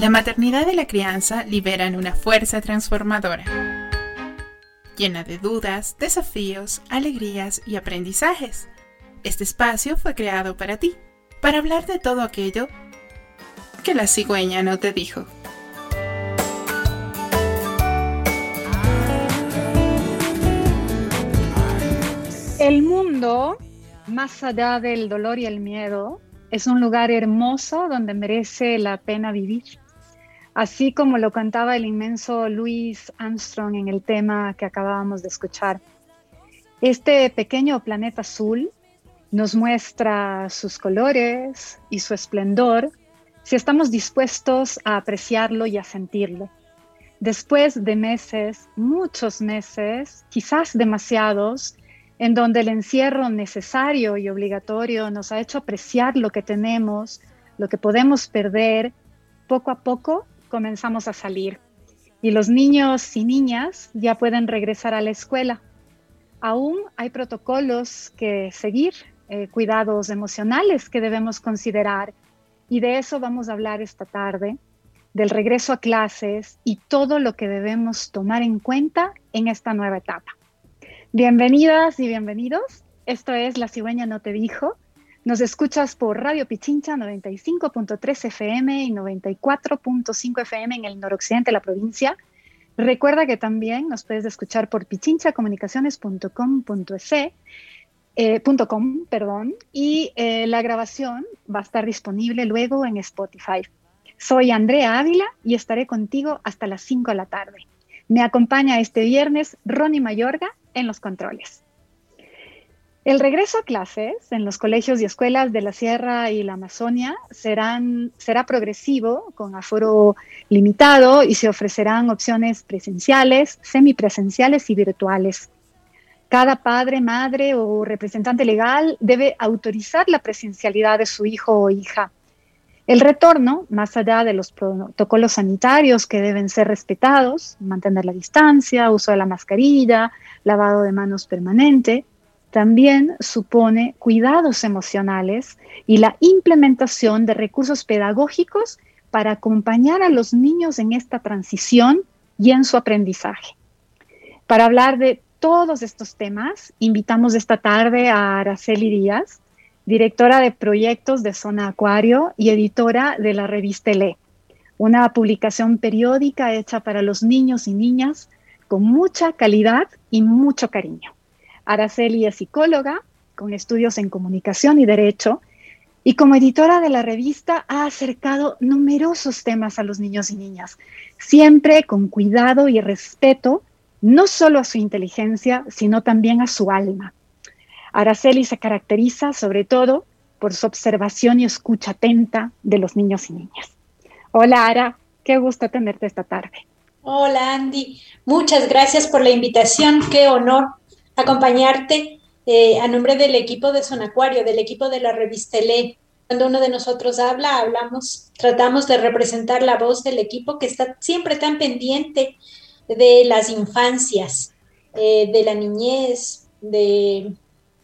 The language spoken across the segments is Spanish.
La maternidad y la crianza liberan una fuerza transformadora, llena de dudas, desafíos, alegrías y aprendizajes. Este espacio fue creado para ti, para hablar de todo aquello que la cigüeña no te dijo. El mundo, más allá del dolor y el miedo, es un lugar hermoso donde merece la pena vivir así como lo cantaba el inmenso Louis Armstrong en el tema que acabábamos de escuchar. Este pequeño planeta azul nos muestra sus colores y su esplendor si estamos dispuestos a apreciarlo y a sentirlo. Después de meses, muchos meses, quizás demasiados, en donde el encierro necesario y obligatorio nos ha hecho apreciar lo que tenemos, lo que podemos perder, poco a poco comenzamos a salir y los niños y niñas ya pueden regresar a la escuela. Aún hay protocolos que seguir, eh, cuidados emocionales que debemos considerar y de eso vamos a hablar esta tarde, del regreso a clases y todo lo que debemos tomar en cuenta en esta nueva etapa. Bienvenidas y bienvenidos. Esto es La cigüeña no te dijo, nos escuchas por Radio Pichincha 95.3 FM y 94.5 FM en el noroccidente de la provincia. Recuerda que también nos puedes escuchar por pichinchacomunicaciones.com.es. Eh, perdón, y eh, la grabación va a estar disponible luego en Spotify. Soy Andrea Ávila y estaré contigo hasta las 5 de la tarde. Me acompaña este viernes Ronnie Mayorga en los controles. El regreso a clases en los colegios y escuelas de la Sierra y la Amazonia será progresivo, con aforo limitado, y se ofrecerán opciones presenciales, semipresenciales y virtuales. Cada padre, madre o representante legal debe autorizar la presencialidad de su hijo o hija. El retorno, más allá de los protocolos sanitarios que deben ser respetados, mantener la distancia, uso de la mascarilla, lavado de manos permanente, también supone cuidados emocionales y la implementación de recursos pedagógicos para acompañar a los niños en esta transición y en su aprendizaje. Para hablar de todos estos temas, invitamos esta tarde a Araceli Díaz, directora de proyectos de Zona Acuario y editora de la revista LE, una publicación periódica hecha para los niños y niñas con mucha calidad y mucho cariño. Araceli es psicóloga con estudios en comunicación y derecho y como editora de la revista ha acercado numerosos temas a los niños y niñas, siempre con cuidado y respeto, no solo a su inteligencia, sino también a su alma. Araceli se caracteriza sobre todo por su observación y escucha atenta de los niños y niñas. Hola Ara, qué gusto tenerte esta tarde. Hola Andy, muchas gracias por la invitación, qué honor acompañarte eh, a nombre del equipo de Sonacuario, del equipo de la revista LE. Cuando uno de nosotros habla, hablamos, tratamos de representar la voz del equipo que está siempre tan pendiente de las infancias, eh, de la niñez, de,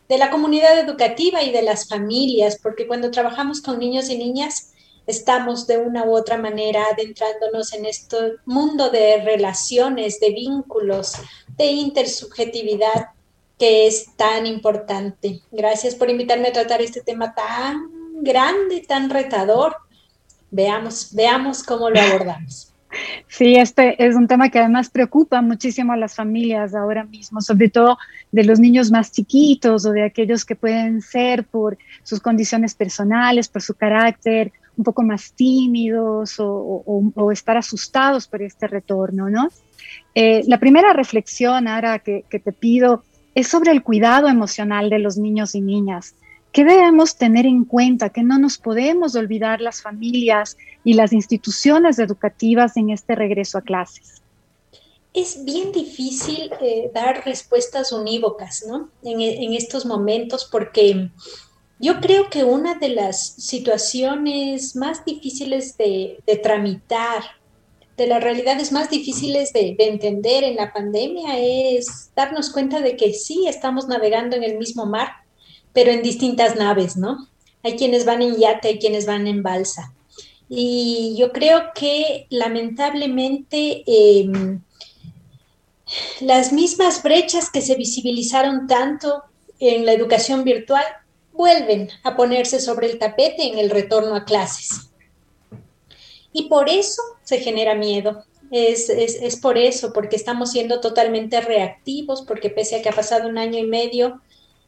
de la comunidad educativa y de las familias, porque cuando trabajamos con niños y niñas, estamos de una u otra manera adentrándonos en este mundo de relaciones, de vínculos, de intersubjetividad que es tan importante. Gracias por invitarme a tratar este tema tan grande, tan retador. Veamos, veamos cómo lo abordamos. Sí, este es un tema que además preocupa muchísimo a las familias ahora mismo, sobre todo de los niños más chiquitos o de aquellos que pueden ser por sus condiciones personales, por su carácter, un poco más tímidos o, estar asustados por este retorno, ¿no? Eh, la primera reflexión, ahora que, que te pido, es sobre el cuidado emocional de los niños y niñas. ¿Qué debemos tener en cuenta? Que no nos podemos olvidar las familias y las instituciones educativas en este regreso a clases. Es bien difícil eh, dar respuestas unívocas, ¿no? En, estos momentos, porque yo creo que una de las situaciones más difíciles de tramitar de las realidades más difíciles de, entender en la pandemia es darnos cuenta de que sí estamos navegando en el mismo mar, pero en distintas naves, ¿no? Hay quienes van en yate, hay quienes van en balsa. Y yo creo que lamentablemente em, las mismas brechas que se visibilizaron tanto en la educación virtual vuelven a ponerse sobre el tapete en el retorno a clases. Y por eso se genera miedo. Es, es, por eso, porque estamos siendo totalmente reactivos, porque pese a que ha pasado un año y medio,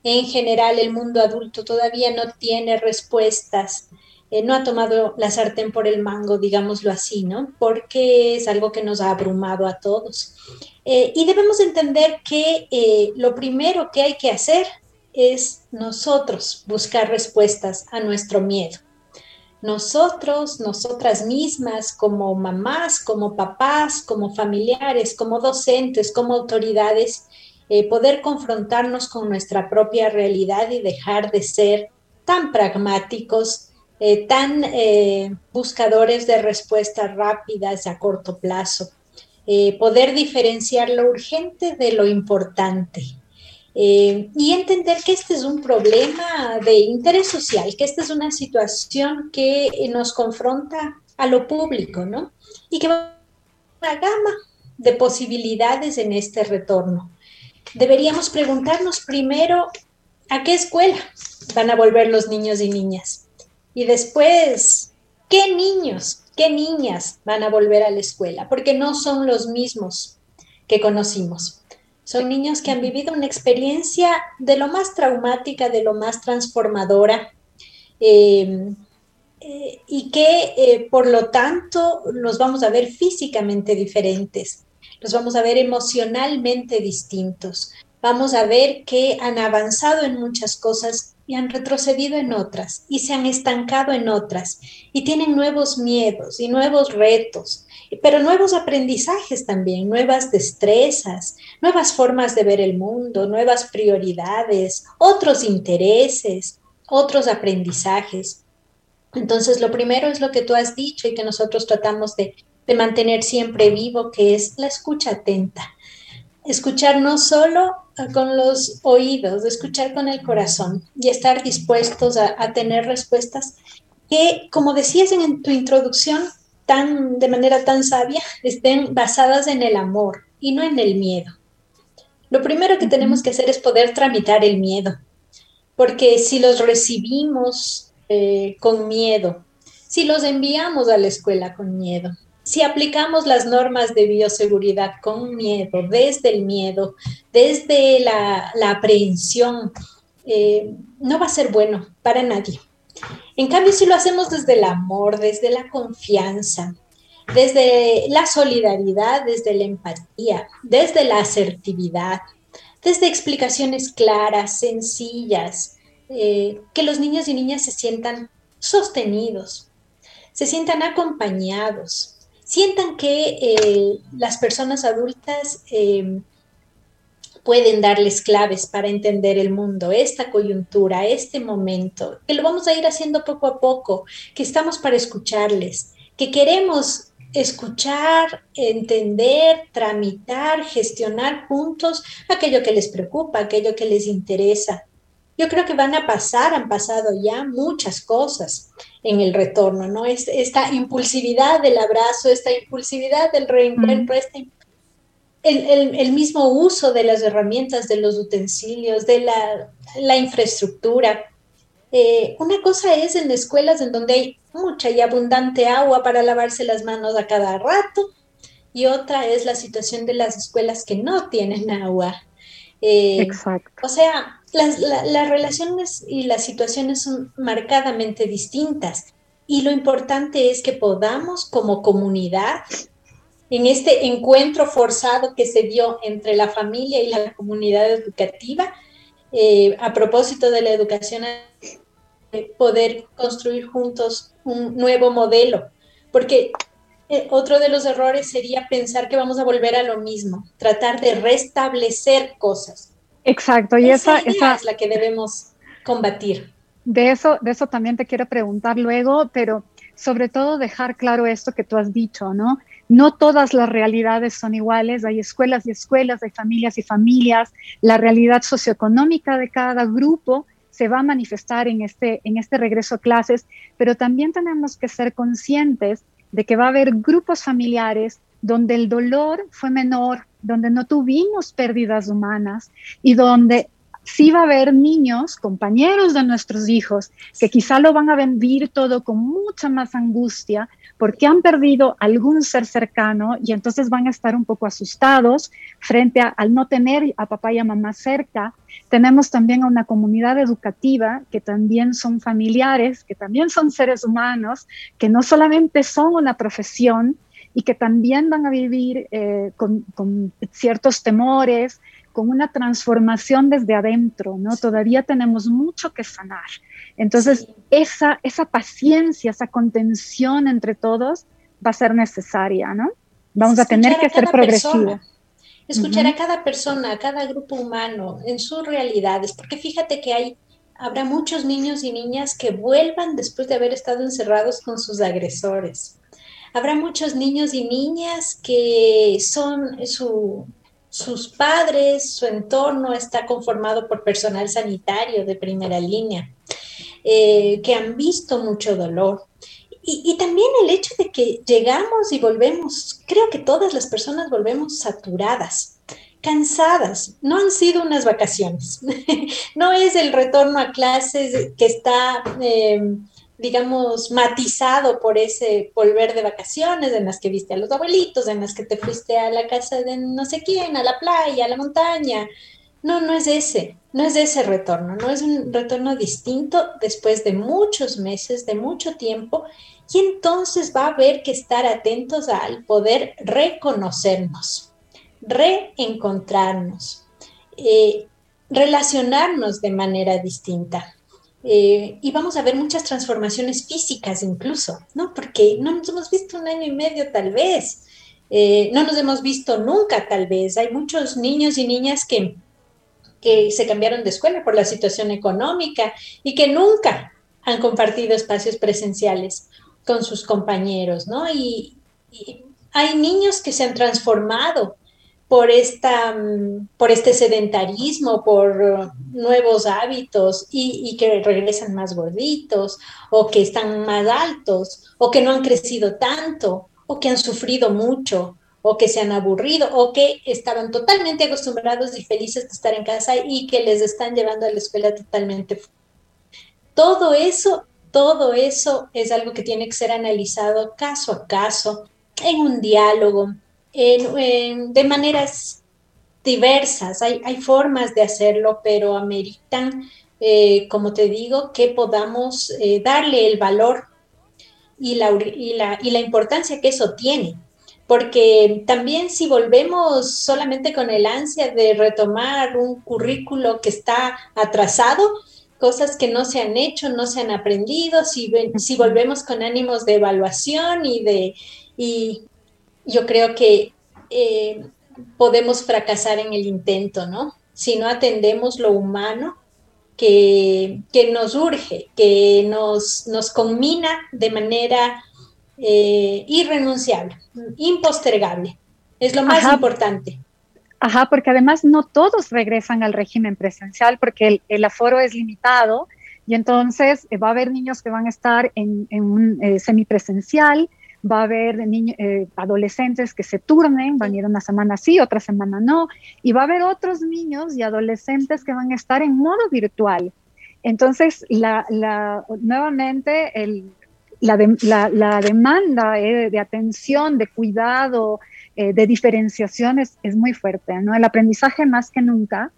en general el mundo adulto todavía no tiene respuestas, eh, no ha tomado la sartén por el mango, digámoslo así, ¿no? Porque es algo que nos ha abrumado a todos. Eh, y debemos entender que eh, lo primero que hay que hacer es nosotros buscar respuestas a nuestro miedo. Nosotros, nosotras mismas, como mamás, como papás, como familiares, como docentes, como autoridades, eh, poder confrontarnos con nuestra propia realidad y dejar de ser tan pragmáticos, eh, tan eh, buscadores de respuestas rápidas a corto plazo. poder diferenciar lo urgente de lo importante eh, y entender que este es un problema de interés social, que esta es una situación que nos confronta a lo público, ¿no? Y que va una gama de posibilidades en este retorno. Deberíamos preguntarnos primero a qué escuela van a volver los niños y niñas. Y después, ¿qué niños, qué niñas van a volver a la escuela? Porque no son los mismos que conocimos. Son niños que han vivido una experiencia de lo más traumática, de lo más transformadora, em, eh, y que eh, por lo tanto nos vamos a ver físicamente diferentes, los vamos a ver emocionalmente distintos, vamos a ver que han avanzado en muchas cosas y han retrocedido en otras y se han estancado en otras y tienen nuevos miedos y nuevos retos pero nuevos aprendizajes también, nuevas destrezas, nuevas formas de ver el mundo, nuevas prioridades, otros intereses, otros aprendizajes. Entonces, lo primero es lo que tú has dicho y que nosotros tratamos de, mantener siempre vivo, que es la escucha atenta. Escuchar no solo con los oídos, escuchar con el corazón y estar dispuestos a tener respuestas que, como decías en tu introducción, tan, de manera tan sabia, estén basadas en el amor y no en el miedo. Lo primero que tenemos que hacer es poder tramitar el miedo, porque si los recibimos eh, con miedo, si los enviamos a la escuela con miedo, si aplicamos las normas de bioseguridad con miedo, desde el miedo, desde la, aprehensión, eh, no va a ser bueno para nadie. En cambio, si lo hacemos desde el amor, desde la confianza, desde la solidaridad, desde la empatía, desde la asertividad, desde explicaciones claras, sencillas, eh, que los niños y niñas se sientan sostenidos, se sientan acompañados, sientan que eh, las personas adultas eh, pueden darles claves para entender el mundo, esta coyuntura, este momento, que lo vamos a ir haciendo poco a poco, que estamos para escucharles, que queremos escuchar, entender, tramitar, gestionar juntos aquello que les preocupa, aquello que les interesa. Yo creo que van a pasar, han pasado ya muchas cosas en el retorno, ¿no? esta impulsividad del abrazo, esta impulsividad del reencuentro, esta el, mismo uso de las herramientas, de los utensilios, de la, infraestructura. Eh, una cosa es en escuelas en donde hay mucha y abundante agua para lavarse las manos a cada rato y otra es la situación de las escuelas que no tienen agua. Eh, Exacto. O sea, las, las relaciones y las situaciones son marcadamente distintas y lo importante es que podamos como comunidad en este encuentro forzado que se dio entre la familia y la comunidad educativa eh, a propósito de la educación, eh, poder construir juntos un nuevo modelo, porque eh, otro de los errores sería pensar que vamos a volver a lo mismo, tratar de restablecer cosas. Exacto, y esa, esa, es la que debemos combatir. De eso, de eso también te quiero preguntar luego, pero sobre todo dejar claro esto que tú has dicho, ¿no? No todas las realidades son iguales, hay escuelas y escuelas, hay familias y familias, la realidad socioeconómica de cada grupo se va a manifestar en este, en este regreso a clases, pero también tenemos que ser conscientes de que va a haber grupos familiares donde el dolor fue menor, donde no tuvimos pérdidas humanas y donde sí va a haber niños, compañeros de nuestros hijos, que quizá lo van a vivir todo con mucha más angustia porque han perdido algún ser cercano y entonces van a estar un poco asustados frente a, al no tener a papá y a mamá cerca. Tenemos también a una comunidad educativa que también son familiares, que también son seres humanos, que no solamente son una profesión y que también van a vivir eh, con, con ciertos temores, con una transformación desde adentro, ¿no? Todavía tenemos mucho que sanar. Entonces, esa, esa paciencia, esa contención entre todos va a ser necesaria, ¿no? Vamos a tener que ser progresivos. Escuchar a cada persona, a cada grupo humano en sus realidades, porque fíjate que hay, habrá muchos niños y niñas que vuelvan después de haber estado encerrados con sus agresores. Habrá muchos niños y niñas que son su, sus padres, su entorno está conformado por personal sanitario de primera línea, eh, que han visto mucho dolor. Y, también el hecho de que llegamos y volvemos, creo que todas las personas volvemos saturadas, cansadas. No han sido unas vacaciones, no es el retorno a clases que está... Eh, digamos, matizado por ese volver de vacaciones, en las que viste a los abuelitos, en las que te fuiste a la casa de no sé quién, a la playa, a la montaña. No, no es ese, no es ese retorno, no es un retorno distinto después de muchos meses, de mucho tiempo, y entonces va a haber que estar atentos al poder reconocernos, reencontrarnos, eh, relacionarnos de manera distinta. Eh, y vamos a ver muchas transformaciones físicas incluso, ¿no? Porque no nos hemos visto un año y medio tal vez, eh, no nos hemos visto nunca tal vez. Hay muchos niños y niñas que, que se cambiaron de escuela por la situación económica y que nunca han compartido espacios presenciales con sus compañeros, ¿no? y hay niños que se han transformado por, esta, mm, por este sedentarismo, por uh, nuevos hábitos y, que regresan más gorditos o que están más altos o que no han crecido tanto o que han sufrido mucho o que se han aburrido o que estaban totalmente acostumbrados y felices de estar en casa y que les están llevando a la escuela totalmente. Todo eso, todo eso es algo que tiene que ser analizado caso a caso en un diálogo, de maneras diversas. Hay, formas de hacerlo, pero ameritan, eh, como te digo, que podamos eh, darle el valor y la, y, la, y la importancia que eso tiene. Porque también si volvemos solamente con el ansia de retomar un currículo que está atrasado, cosas que no se han hecho, no se han aprendido, si, si volvemos con ánimos de evaluación y de, y, yo creo que eh, podemos fracasar en el intento, ¿no? Si no atendemos lo humano que, nos urge, que nos, nos combina de manera eh, irrenunciable, impostergable. Es lo más importante. Ajá, porque además no todos regresan al régimen presencial porque el, aforo es limitado y entonces eh, va a haber niños que van a estar en, un semipresencial va a haber eh, adolescentes que se turnen, van a ir una semana sí, otra semana no, y va a haber otros niños y adolescentes que van a estar en modo virtual. Entonces, la, nuevamente, la, demanda eh, de atención, de cuidado, eh, de diferenciación es, muy fuerte. El aprendizaje más que nunca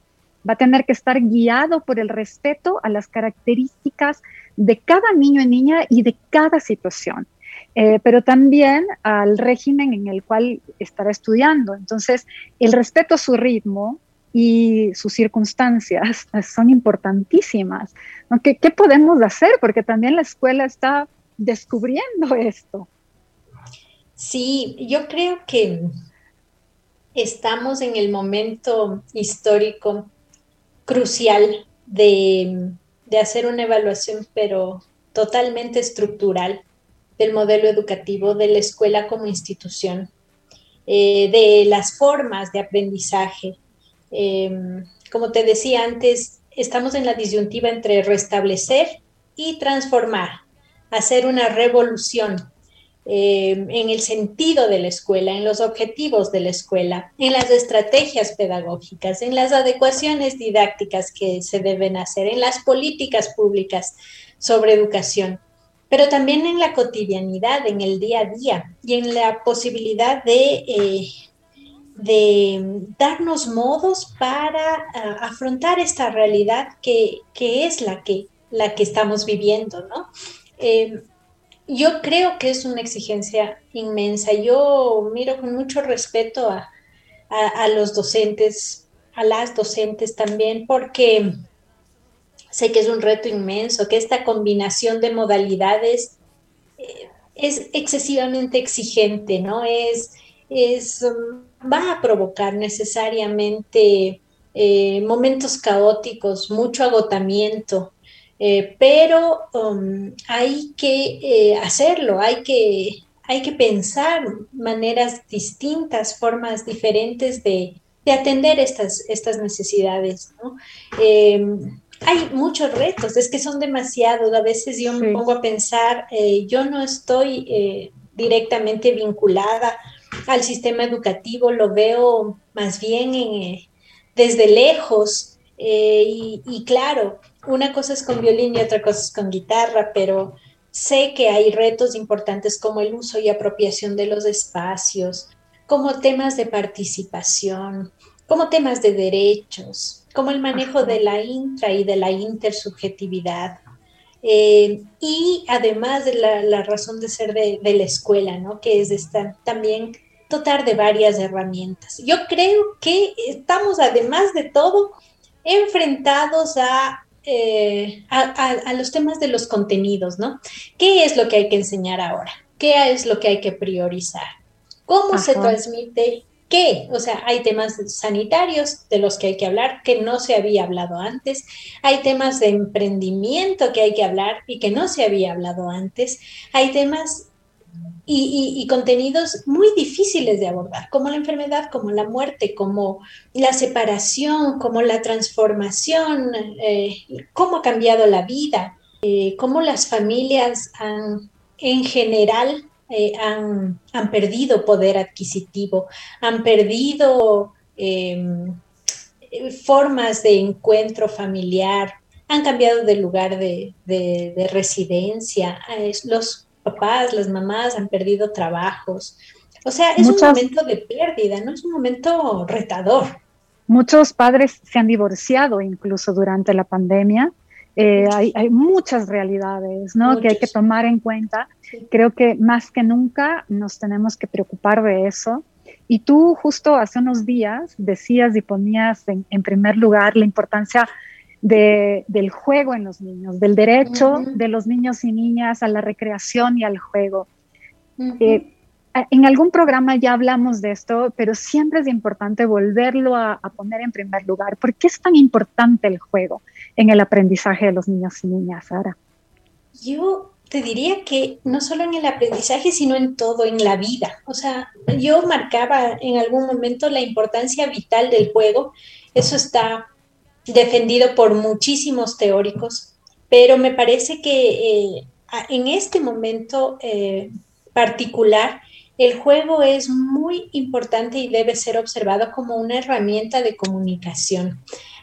va a tener que estar guiado por el respeto a las características de cada niño y niña y de cada situación. Eh, pero también al régimen en el cual estará estudiando. Entonces, el respeto a su ritmo y sus circunstancias son importantísimas. ¿Qué, ¿Qué podemos hacer? Porque también la escuela está descubriendo esto. Sí, yo creo que estamos en el momento histórico crucial de, de hacer una evaluación, pero totalmente estructural del modelo educativo, de la escuela como institución, eh, de las formas de aprendizaje. Em, como te decía antes, estamos en la disyuntiva entre restablecer y transformar, hacer una revolución eh, en el sentido de la escuela, en los objetivos de la escuela, en las estrategias pedagógicas, en las adecuaciones didácticas que se deben hacer, en las políticas públicas sobre educación, pero también en la cotidianidad, en el día a día y en la posibilidad de, eh, de darnos modos para ah, afrontar esta realidad que, es la que, la que estamos viviendo, ¿no? Eh, yo creo que es una exigencia inmensa. Yo miro con mucho respeto a, los docentes, a las docentes también, porque sé que es un reto inmenso, que esta combinación de modalidades eh, es excesivamente exigente, ¿no? Es, es, va a provocar necesariamente eh, momentos caóticos, mucho agotamiento, eh, pero um, hay que hacerlo, hay que, hay que pensar maneras distintas, formas diferentes de, atender estas, estas necesidades. Em, hay muchos retos, es que son demasiados. A veces yo me pongo a pensar, eh, yo no estoy directamente vinculada al sistema educativo, lo veo más bien desde lejos. y, y, claro, una cosa es con violín y otra cosa es con guitarra, pero sé que hay retos importantes como el uso y apropiación de los espacios, como temas de participación, como temas de derechos, como el manejo de la intra y de la intersubjetividad. Eh, y además de la, razón de ser de, la escuela, ¿no? que es esta, también dotar de varias herramientas. Yo creo que estamos, además de todo, enfrentados a eh, a, los temas de los contenidos, ¿no? ¿Qué es lo que hay que enseñar ahora? ¿Qué es lo que hay que priorizar? ¿Cómo se transmite qué? O sea, hay temas sanitarios de los que hay que hablar que no se había hablado antes, hay temas de emprendimiento que hay que hablar y que no se había hablado antes, hay temas y, contenidos muy difíciles de abordar, como la enfermedad, como la muerte, como la separación, como la transformación, eh, cómo ha cambiado la vida, eh, cómo las familias han, en general eh, han, han, perdido poder adquisitivo, han perdido em, formas de encuentro familiar, han cambiado de lugar de, de, de residencia, los papás, las mamás han perdido trabajos. O sea, es un momento de pérdida, no es un momento retador. Muchos padres se han divorciado incluso durante la pandemia. Eh, hay, muchas realidades ¿no? que hay que tomar en cuenta. Creo que más que nunca nos tenemos que preocupar de eso. Y tú justo hace unos días decías y ponías en primer lugar la importancia del juego en los niños, del derecho de los niños y niñas a la recreación y al juego. Eh, en algún programa ya hablamos de esto, pero siempre es importante volverlo a, poner en primer lugar. ¿Por qué es tan importante el juego en el aprendizaje de los niños y niñas, Sara? Yo te diría que no solo en el aprendizaje, sino en todo, en la vida. O sea, yo marcaba en algún momento la importancia vital del juego. Eso está defendido por muchísimos teóricos, pero me parece que eh, en este momento eh, particular, el juego es muy importante y debe ser observado como una herramienta de comunicación.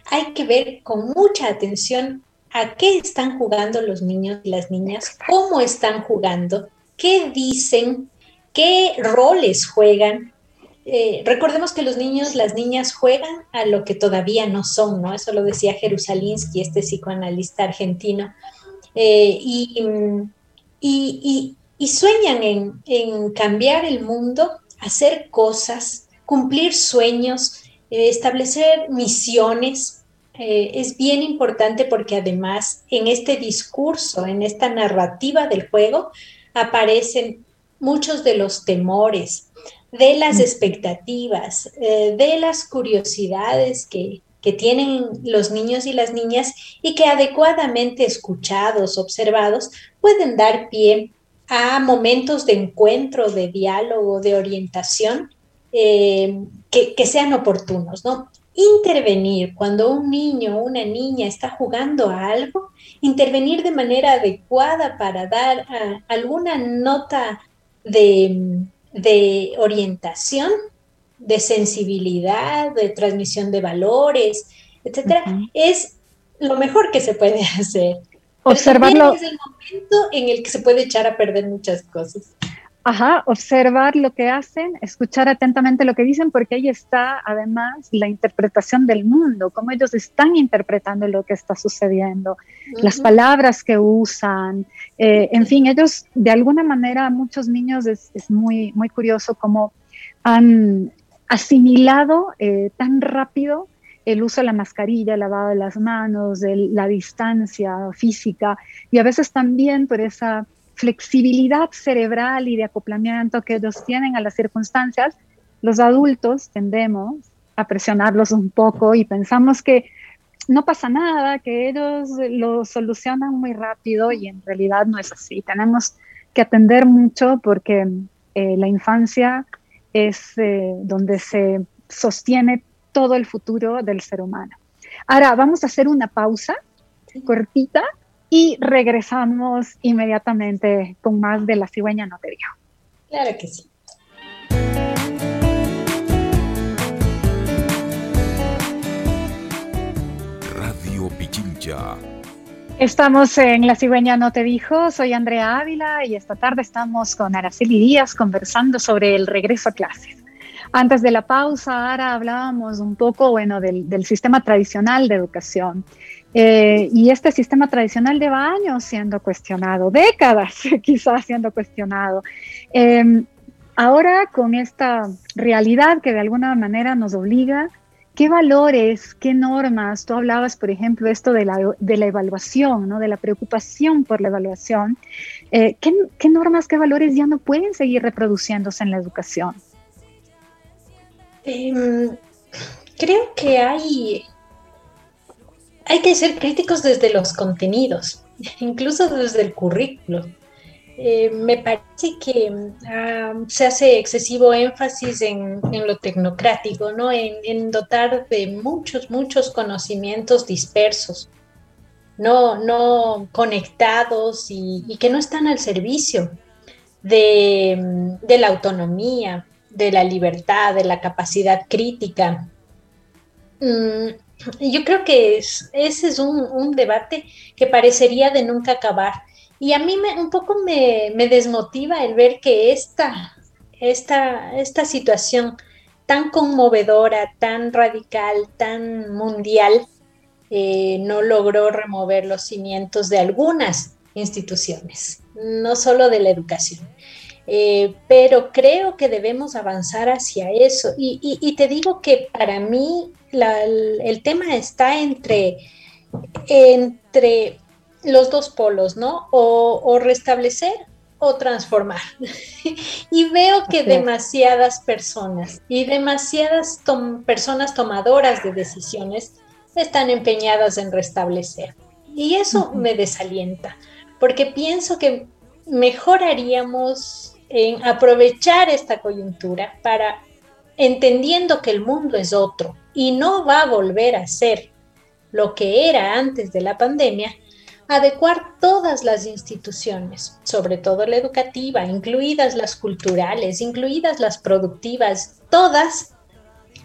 Hay que ver con mucha atención a qué están jugando los niños y las niñas, cómo están jugando, qué dicen, qué roles juegan, eh, recordemos que los niños, las niñas juegan a lo que todavía no son, ¿no? Eso lo decía Jerusalinsky, este psicoanalista argentino. Eh, y, sueñan en, cambiar el mundo, hacer cosas, cumplir sueños, eh, establecer misiones. Es bien importante porque además en este discurso, en esta narrativa del juego, aparecen muchos de los temores, de las expectativas, eh, de las curiosidades que, tienen los niños y las niñas y que adecuadamente escuchados, observados, pueden dar pie a momentos de encuentro, de diálogo, de orientación eh, que, sean oportunos, ¿no? Intervenir cuando un niño o una niña está jugando a algo, intervenir de manera adecuada para dar ah, alguna nota de, orientación, de sensibilidad, de transmisión de valores, etcétera, es lo mejor que se puede hacer. Observarlo. Es el momento en el que se puede echar a perder muchas cosas. Ajá, observar lo que hacen, escuchar atentamente lo que dicen, porque ahí está además la interpretación del mundo, cómo ellos están interpretando lo que está sucediendo, las palabras que usan, eh, en fin, ellos de alguna manera, muchos niños es, muy, muy curioso cómo han asimilado eh, tan rápido el uso de la mascarilla, el lavado de las manos, la distancia física y a veces también por esa flexibilidad cerebral y de acoplamiento que ellos tienen a las circunstancias, los adultos tendemos a presionarlos un poco y pensamos que no pasa nada, que ellos lo solucionan muy rápido y en realidad no es así. Tenemos que atender mucho porque eh, la infancia es eh, donde se sostiene todo el futuro del ser humano. Ahora vamos a hacer una pausa cortita y regresamos inmediatamente con más de La cigüeña no te dijo. Claro que sí. Radio Pichincha. Estamos en La cigüeña no te dijo, soy Andrea Ávila y esta tarde estamos con Araceli Díaz conversando sobre el regreso a clases. Antes de la pausa, ahora hablábamos un poco, bueno, del, del sistema tradicional de educación eh, y este sistema tradicional lleva años siendo cuestionado, décadas quizás siendo cuestionado. Em, ahora con esta realidad que de alguna manera nos obliga, ¿qué valores, qué normas? Tú hablabas, por ejemplo, esto de la, de la evaluación, ¿no? de la preocupación por la evaluación. Eh, ¿qué, ¿Qué normas, qué valores ya no pueden seguir reproduciéndose en la educación? Em, creo que hay hay que ser críticos desde los contenidos, incluso desde el currículo. Eh, me parece que ah, se hace excesivo énfasis en, lo tecnocrático, ¿no? En, dotar de muchos, muchos conocimientos dispersos, no, no conectados y, que no están al servicio de, la autonomía, de la libertad, de la capacidad crítica. Mm, yo creo que ese es un, debate que parecería de nunca acabar. Y a mí me, un poco me, desmotiva el ver que esta, esta, esta situación tan conmovedora, tan radical, tan mundial, eh, no logró remover los cimientos de algunas instituciones, no solo de la educación. Eh, pero creo que debemos avanzar hacia eso. Y, te digo que para mí el, tema está entre, entre los dos polos, ¿no? O, restablecer o transformar. y veo que demasiadas personas y demasiadas personas tomadoras de decisiones están empeñadas en restablecer. Y eso me desalienta, porque pienso que mejoraríamos en aprovechar esta coyuntura para, entendiendo que el mundo es otro y no va a volver a ser lo que era antes de la pandemia, adecuar todas las instituciones, sobre todo la educativa, incluidas las culturales, incluidas las productivas, todas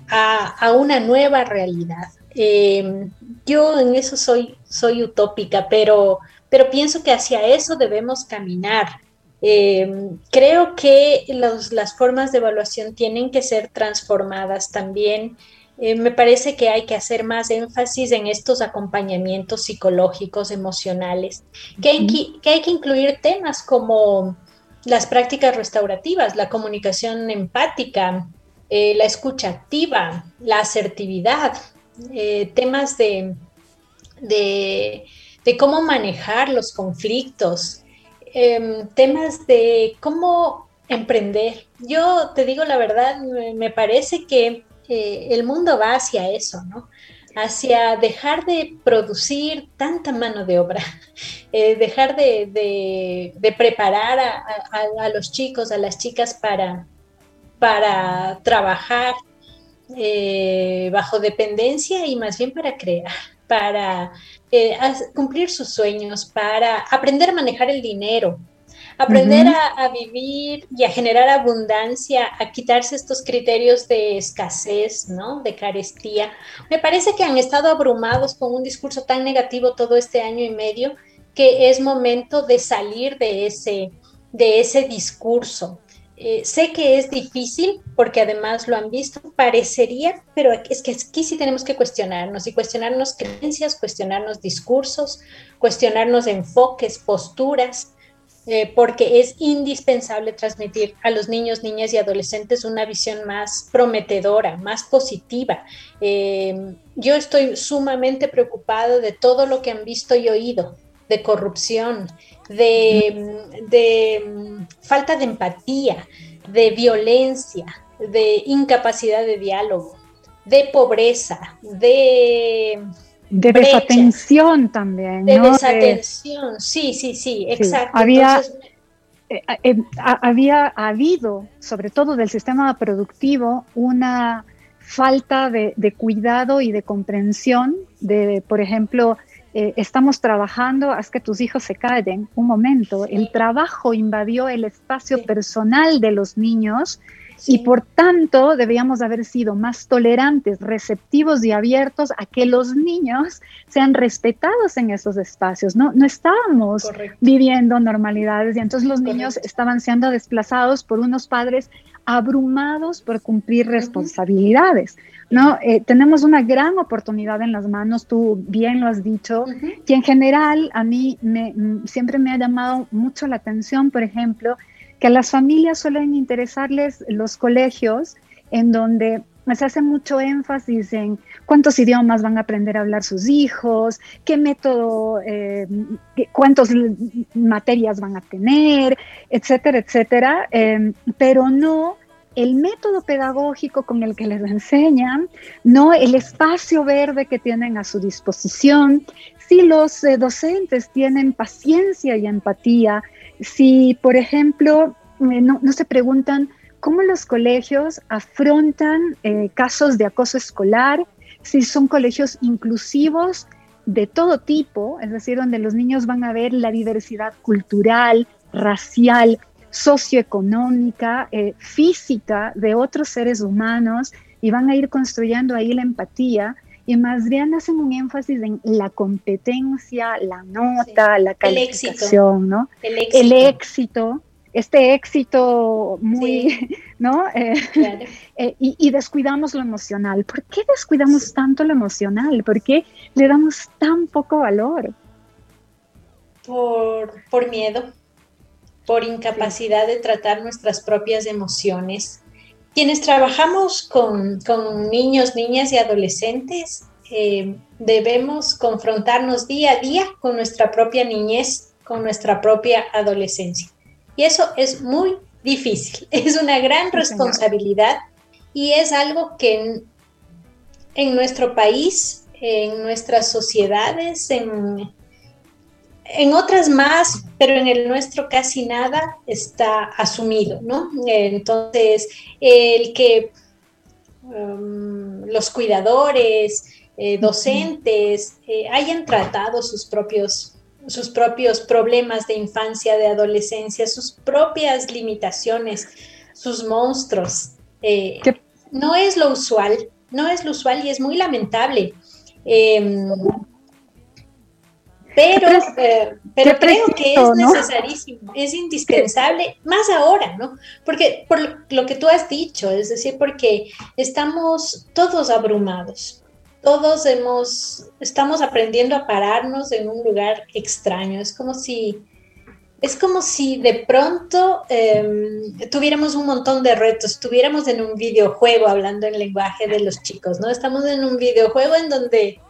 a, una nueva realidad. Em, yo en eso soy, soy utópica, pero, pero pienso que hacia eso debemos caminar. Eh, creo que las formas de evaluación tienen que ser transformadas también. Eh, me parece que hay que hacer más énfasis en estos acompañamientos psicológicos, emocionales, que hay que, incluir temas como las prácticas restaurativas, la comunicación empática, eh, la escucha activa, la asertividad, temas de, de, cómo manejar los conflictos, Em, temas de cómo emprender. Yo te digo la verdad, me, parece que eh, el mundo va hacia eso, ¿no? Hacia dejar de producir tanta mano de obra, eh, dejar de, preparar a, los chicos, a las chicas para, para trabajar, eh, bajo dependencia y más bien para crear, para eh, cumplir sus sueños, para aprender a manejar el dinero, aprender a, vivir y a generar abundancia, a quitarse estos criterios de escasez, ¿no? De carestía. Me parece que han estado abrumados con un discurso tan negativo todo este año y medio que es momento de salir de ese, de ese discurso. Eh, sé que es difícil porque además lo han visto, parecería, pero es que aquí sí tenemos que cuestionarnos y cuestionarnos creencias, cuestionarnos discursos, cuestionarnos enfoques, posturas, eh, porque es indispensable transmitir a los niños, niñas y adolescentes una visión más prometedora, más positiva. Eh, yo estoy sumamente preocupado de todo lo que han visto y oído, de corrupción, de, mm, falta de empatía, de violencia, de incapacidad de diálogo, de pobreza, de... De desatención también. De desatención, sí, sí, sí, exacto. Había, eh, eh, había habido, sobre todo del sistema productivo, una falta de, de cuidado y de comprensión de, por ejemplo, eh, estamos trabajando, haz que tus hijos se callen. Un momento, el trabajo invadió el espacio personal de los niños y por tanto debíamos haber sido más tolerantes, receptivos y abiertos a que los niños sean respetados en esos espacios. No, no estábamos viviendo normalidades y entonces los niños estaban siendo desplazados por unos padres abrumados por cumplir responsabilidades. ¿no? Eh, tenemos una gran oportunidad en las manos, tú bien lo has dicho, que en general a mí me, siempre me ha llamado mucho la atención, por ejemplo, que a las familias suelen interesarles los colegios en donde se hace mucho énfasis en cuántos idiomas van a aprender a hablar sus hijos, qué método, eh, cuántas materias van a tener, etcétera, etcétera, eh, pero no el método pedagógico con el que les enseñan, no el espacio verde que tienen a su disposición, si los eh, docentes tienen paciencia y empatía, si, por ejemplo, eh, no, se preguntan cómo los colegios afrontan eh, casos de acoso escolar, si son colegios inclusivos de todo tipo, es decir, donde los niños van a ver la diversidad cultural, racial, socioeconómica, eh, física de otros seres humanos y van a ir construyendo ahí la empatía y más bien hacen un énfasis en la competencia, la nota, la calificación, ¿no? El éxito. Este éxito muy, ¿no? Eh, eh, y, descuidamos lo emocional. ¿Por qué descuidamos tanto lo emocional? ¿Por qué le damos tan poco valor? Por, por miedo, por incapacidad de tratar nuestras propias emociones. Quienes trabajamos con, niños, niñas y adolescentes, eh, debemos confrontarnos día a día con nuestra propia niñez, con nuestra propia adolescencia. Y eso es muy difícil, es una gran responsabilidad y es algo que en nuestro país, en nuestras sociedades, en, en otras más, pero en el nuestro casi nada está asumido, ¿no? Entonces, el que um, los cuidadores, eh, docentes, eh, hayan tratado sus propios, sus propios problemas de infancia, de adolescencia, sus propias limitaciones, sus monstruos, eh, no es lo usual, no es lo usual y es muy lamentable. Em, pero, eh, pero creo que es necesarísimo, es indispensable, más ahora, ¿no? Porque por lo que tú has dicho, es decir, porque estamos todos abrumados, todos hemos, estamos aprendiendo a pararnos en un lugar extraño, es como si, es como si de pronto em, tuviéramos un montón de retos, estuviéramos en un videojuego hablando en lenguaje de los chicos, ¿no? Estamos en un videojuego en donde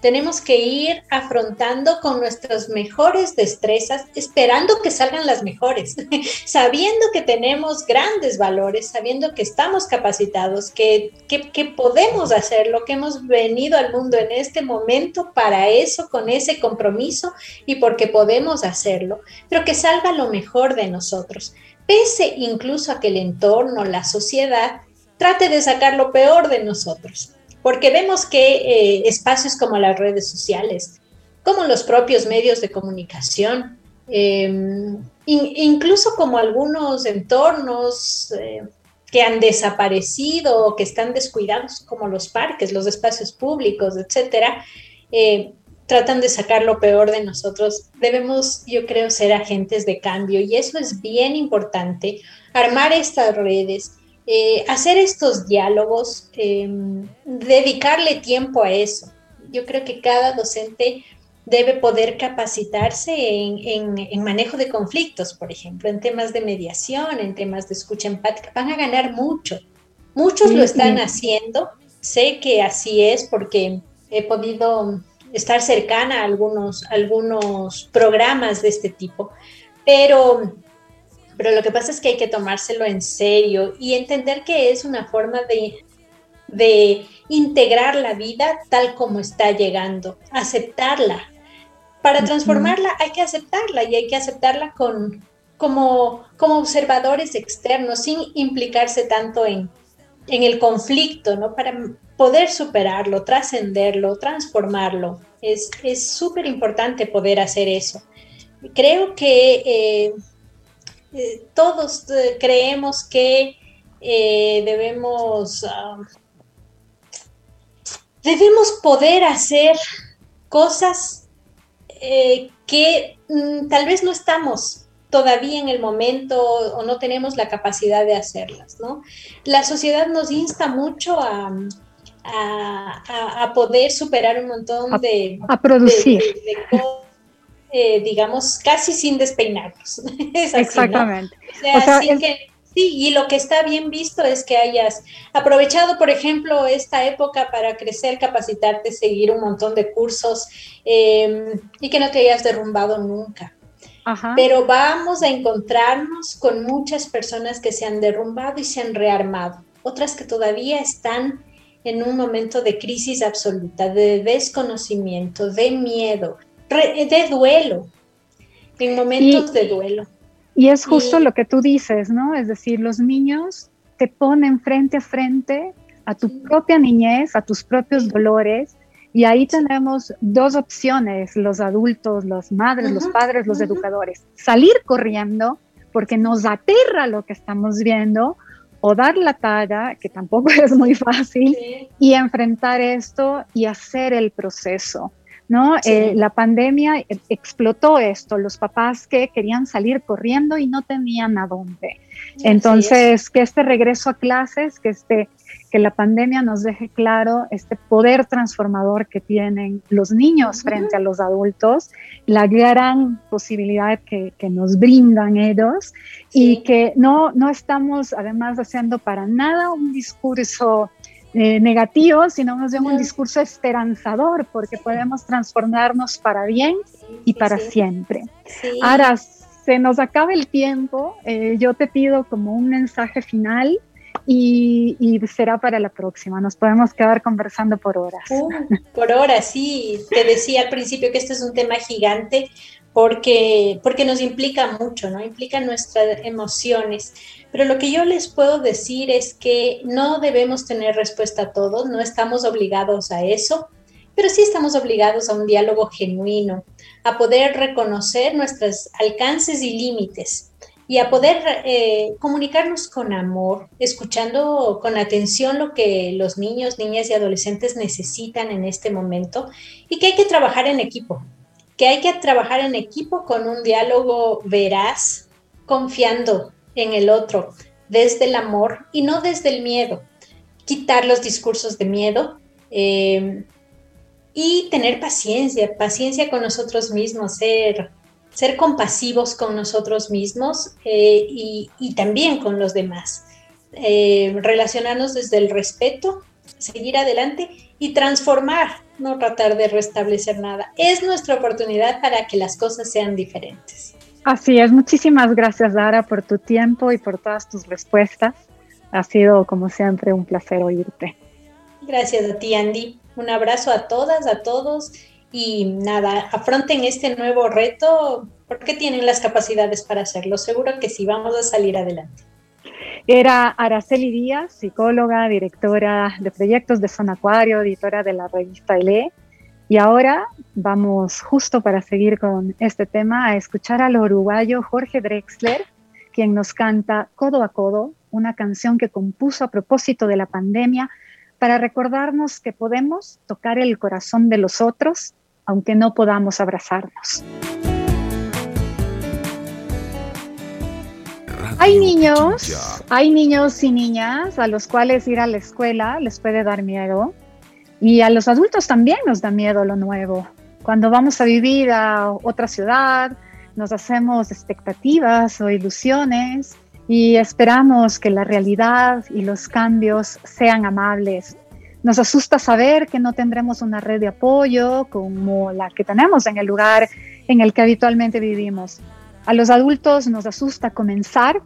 tenemos que ir afrontando con nuestras mejores destrezas, esperando que salgan las mejores, sabiendo que tenemos grandes valores, sabiendo que estamos capacitados, que, que, podemos hacer lo que hemos venido al mundo en este momento para eso, con ese compromiso y porque podemos hacerlo, pero que salga lo mejor de nosotros, pese incluso a que el entorno, la sociedad, trate de sacar lo peor de nosotros, porque vemos que eh, espacios como las redes sociales, como los propios medios de comunicación, em, incluso como algunos entornos eh, que han desaparecido o que están descuidados, como los parques, los espacios públicos, etcétera, eh, tratan de sacar lo peor de nosotros. Debemos, yo creo, ser agentes de cambio y eso es bien importante, armar estas redes, eh, hacer estos diálogos, em, dedicarle tiempo a eso. Yo creo que cada docente debe poder capacitarse en, manejo de conflictos, por ejemplo, en temas de mediación, en temas de escucha empática. Van a ganar mucho. Muchos lo están haciendo. Sé que así es porque he podido estar cercana a algunos, algunos programas de este tipo, pero, pero lo que pasa es que hay que tomárselo en serio y entender que es una forma de, de integrar la vida tal como está llegando, aceptarla. Para transformarla hay que aceptarla y hay que aceptarla con, como, como observadores externos, sin implicarse tanto en, en el conflicto, ¿no? Para poder superarlo, trascenderlo, transformarlo. Es súper importante poder hacer eso. Creo que eh, eh, todos eh, creemos que debemos, um, debemos poder hacer cosas que mm, tal vez no estamos todavía en el momento o no tenemos la capacidad de hacerlas, ¿no? La sociedad nos insta mucho a, a, poder superar un montón de... A producir. Eh, digamos, casi sin despeinarnos. Exactamente. sí, y lo que está bien visto es que hayas aprovechado, por ejemplo, esta época para crecer, capacitarte, seguir un montón de cursos em, y que no te hayas derrumbado nunca. Pero vamos a encontrarnos con muchas personas que se han derrumbado y se han rearmado, otras que todavía están en un momento de crisis absoluta, de desconocimiento, de miedo, de duelo, en momentos de duelo. Y es justo lo que tú dices, ¿no? Es decir, los niños te ponen frente a frente a tu propia niñez, a tus propios dolores, y ahí tenemos dos opciones, los adultos, las madres, los padres, los educadores. Salir corriendo porque nos aterra lo que estamos viendo o dar la talla, que tampoco es muy fácil, y enfrentar esto y hacer el proceso. ¿No? Eh, la pandemia explotó esto, los papás que querían salir corriendo y no tenían a dónde. Entonces, que este regreso a clases, que este que la pandemia nos deje claro este poder transformador que tienen los niños frente a los adultos, la gran posibilidad que, que nos brindan ellos y que no, no estamos además haciendo para nada un discurso eh, negativo, sino más bien un discurso esperanzador, porque podemos transformarnos para bien y para siempre. Ahora, se nos acaba el tiempo, eh, yo te pido como un mensaje final y, será para la próxima. Nos podemos quedar conversando por horas. Uh, por horas, sí. Te decía al principio que este es un tema gigante porque, porque nos implica mucho, ¿no? Implica nuestras emociones. Pero lo que yo les puedo decir es que no debemos tener respuesta a todo, no estamos obligados a eso, pero sí estamos obligados a un diálogo genuino, a poder reconocer nuestros alcances y límites y a poder eh, comunicarnos con amor, escuchando con atención lo que los niños, niñas y adolescentes necesitan en este momento y que hay que trabajar en equipo, que hay que trabajar en equipo con un diálogo veraz, confiando en el otro, desde el amor y no desde el miedo. Quitar los discursos de miedo eh, y tener paciencia, paciencia con nosotros mismos, ser ser compasivos con nosotros mismos eh, y, también con los demás. Eh, relacionarnos desde el respeto, seguir adelante y transformar, no tratar de restablecer nada. Es nuestra oportunidad para que las cosas sean diferentes. Así es, muchísimas gracias Dara por tu tiempo y por todas tus respuestas. Ha sido como siempre un placer oírte. Gracias a ti Andy. Un abrazo a todas, a todos y nada, afronten este nuevo reto porque tienen las capacidades para hacerlo. Seguro que sí, vamos a salir adelante. Era Araceli Díaz, psicóloga, directora de proyectos de Zona Acuario, editora de la revista ELE. Y ahora vamos justo para seguir con este tema a escuchar al uruguayo Jorge Drexler, quien nos canta Codo a Codo, una canción que compuso a propósito de la pandemia para recordarnos que podemos tocar el corazón de los otros aunque no podamos abrazarnos. Hay niños, hay niños y niñas a los cuales ir a la escuela les puede dar miedo y a los adultos también nos da miedo lo nuevo. Cuando vamos a vivir a otra ciudad, nos hacemos expectativas o ilusiones y esperamos que la realidad y los cambios sean amables. Nos asusta saber que no tendremos una red de apoyo como la que tenemos en el lugar en el que habitualmente vivimos. A los adultos nos asusta comenzar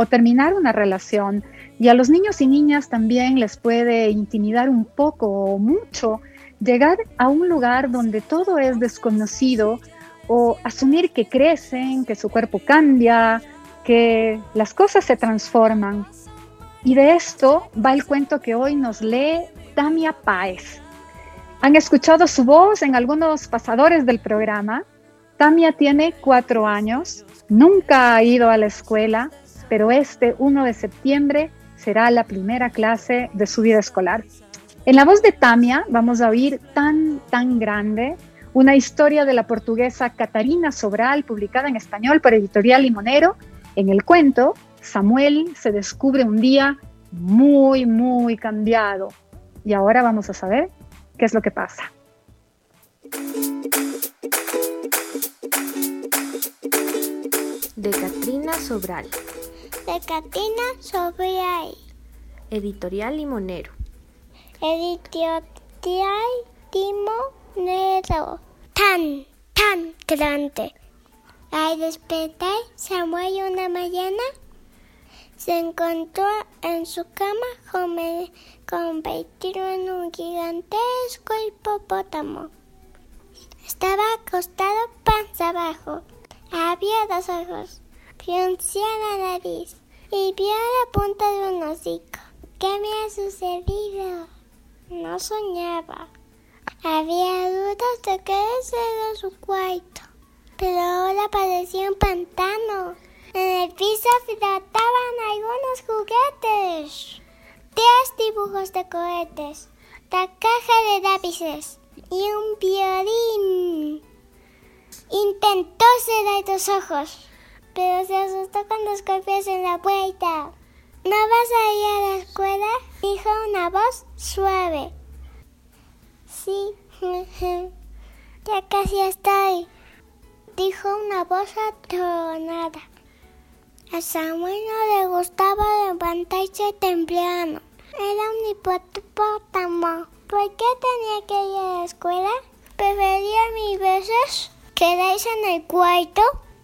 o terminar una relación y a los niños y niñas también les puede intimidar un poco o mucho llegar a un lugar donde todo es desconocido o asumir que crecen, que su cuerpo cambia, que las cosas se transforman. Y de esto va el cuento que hoy nos lee Tamia Páez. Han escuchado su voz en algunos pasadores del programa. Tamia tiene cuatro años, nunca ha ido a la escuela, pero este 1 de septiembre será la primera clase de su vida escolar. En la voz de Tamia vamos a oír Tan, tan grande, una historia de la portuguesa Catarina Sobral, publicada en español por Editorial Limonero. En el cuento, Samuel se descubre un día muy, muy cambiado. Y ahora vamos a saber qué es lo que pasa. De Catrina Sobral. De Catrina Sobral. Editorial Limonero. Editorial Limonero. Tan, tan grande. Al despertar Samuel una mañana, se encontró en su cama convertido en un gigantesco hipopótamo. Estaba acostado panza abajo. Había dos ojos, fruncía la nariz y vio la punta de un hocico. ¿Qué me ha sucedido? No soñaba. Había dudas de que ese era su cuarto, pero ahora parecía un pantano. En el piso flotaban algunos juguetes. Tres dibujos de cohetes, la caja de lápices y un violín. Intentó cerrar los ojos, pero se asustó con los golpes en la puerta. ¿No vas a ir a la escuela? Dijo una voz suave. Sí, ya casi estoy, dijo una voz atronada. A Samuel no le gustaba levantarse temprano. Era un hipopótamo. ¿Por qué tenía que ir a la escuela? Prefería mil veces quedarse en el cuarto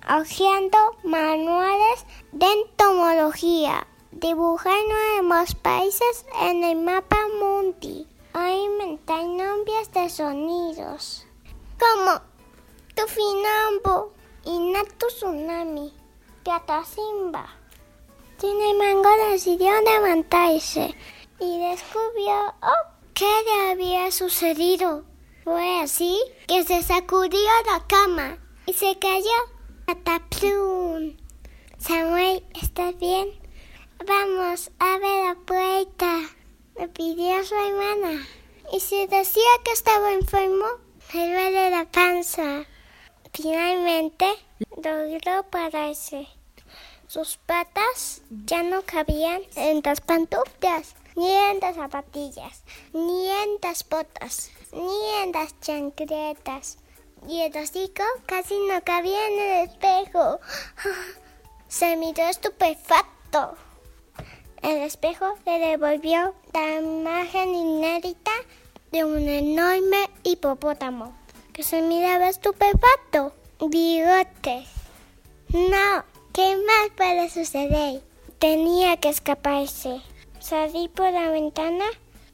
hojeando manuales de entomología, dibujar nuevos países en el mapa mundi o inventar nombres de sonidos como Tufinambo y Natu Tsunami. Simba. Sin mango decidió levantarse y descubrió oh, qué le había sucedido. Fue así que se sacudió la cama y se cayó. Ataplum. Samuel, ¿estás bien? Vamos, abre la puerta. Le pidió su hermana. Y si decía que estaba enfermo, le duele la panza. Finalmente logró pararse. Sus patas ya no cabían en las pantuflas, ni en las zapatillas, ni en las botas, ni en las chancletas. Y el hocico casi no cabía en el espejo. Se miró estupefacto. El espejo le devolvió la imagen inédita de un enorme hipopótamo que se miraba estupefacto. Bigotes. No, ¿Qué más puede suceder? Tenía que escaparse. Salí por la ventana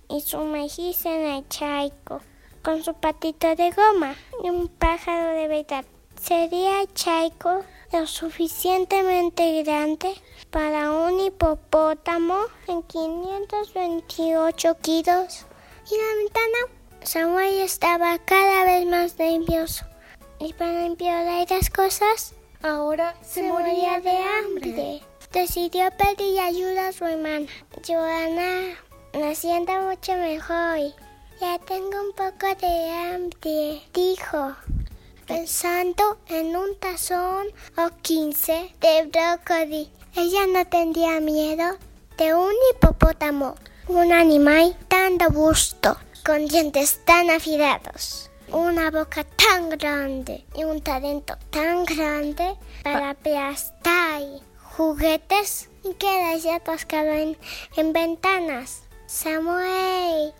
y sumergirse en el charco con su patito de goma y un pájaro de verdad. Sería el charco lo suficientemente grande para un hipopótamo en 528 kilos. Y la ventana, Samuel estaba cada vez más nervioso. Y para empeorar las cosas, ahora se, moría, de, hambre. Decidió pedir ayuda a su hermana. Joana, me siento mucho mejor. Ya tengo un poco de hambre, dijo pensando en un tazón o quince de brócoli. Ella no tendría miedo de un hipopótamo, un animal tan robusto, con dientes tan afilados, una boca tan grande y un talento tan grande para aplastar juguetes y quedarse atascado en, en ventanas. Samuel,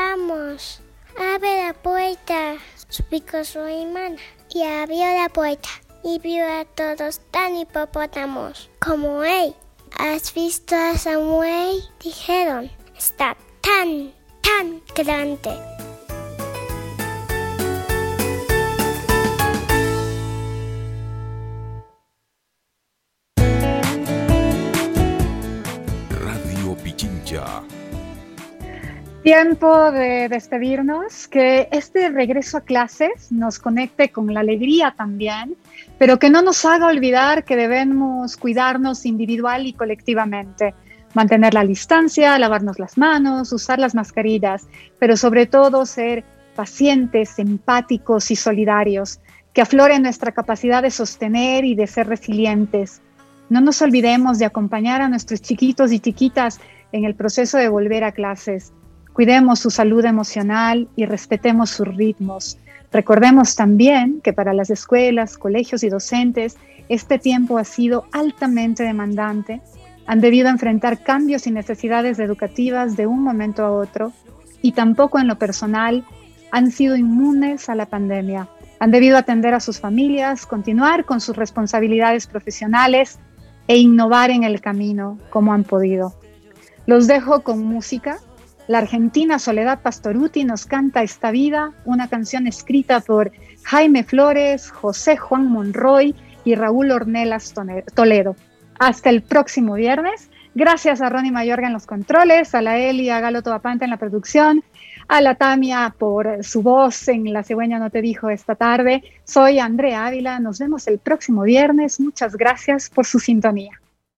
vamos, abre la puerta suplicó su hermana y abrió la puerta y vio a todos tan hipopótamos como él. ¿Has visto a Samuel? Dijeron, está tan, tan grande. Radio Pichincha Tiempo de despedirnos, que este regreso a clases nos conecte con la alegría también, pero que no nos haga olvidar que debemos cuidarnos individual y colectivamente, mantener la distancia, lavarnos las manos, usar las mascarillas, pero sobre todo ser pacientes, empáticos y solidarios, que aflore nuestra capacidad de sostener y de ser resilientes. No nos olvidemos de acompañar a nuestros chiquitos y chiquitas en el proceso de volver a clases Cuidemos su salud emocional y respetemos sus ritmos. Recordemos también que para las escuelas, colegios y docentes este tiempo ha sido altamente demandante. Han debido enfrentar cambios y necesidades educativas de un momento a otro y tampoco en lo personal han sido inmunes a la pandemia. Han debido atender a sus familias, continuar con sus responsabilidades profesionales e innovar en el camino como han podido. Los dejo con música la argentina Soledad Pastoruti nos canta Esta vida, una canción escrita por Jaime Flores, José Juan Monroy y Raúl Ornelas Toledo. Hasta el próximo viernes. Gracias a Ronnie Mayorga en los controles, a la Eli, a Galo Tobapanta en la producción, a la Tamia por su voz en La Cigüeña No Te Dijo esta tarde. Soy Andrea Ávila, nos vemos el próximo viernes. Muchas gracias por su sintonía.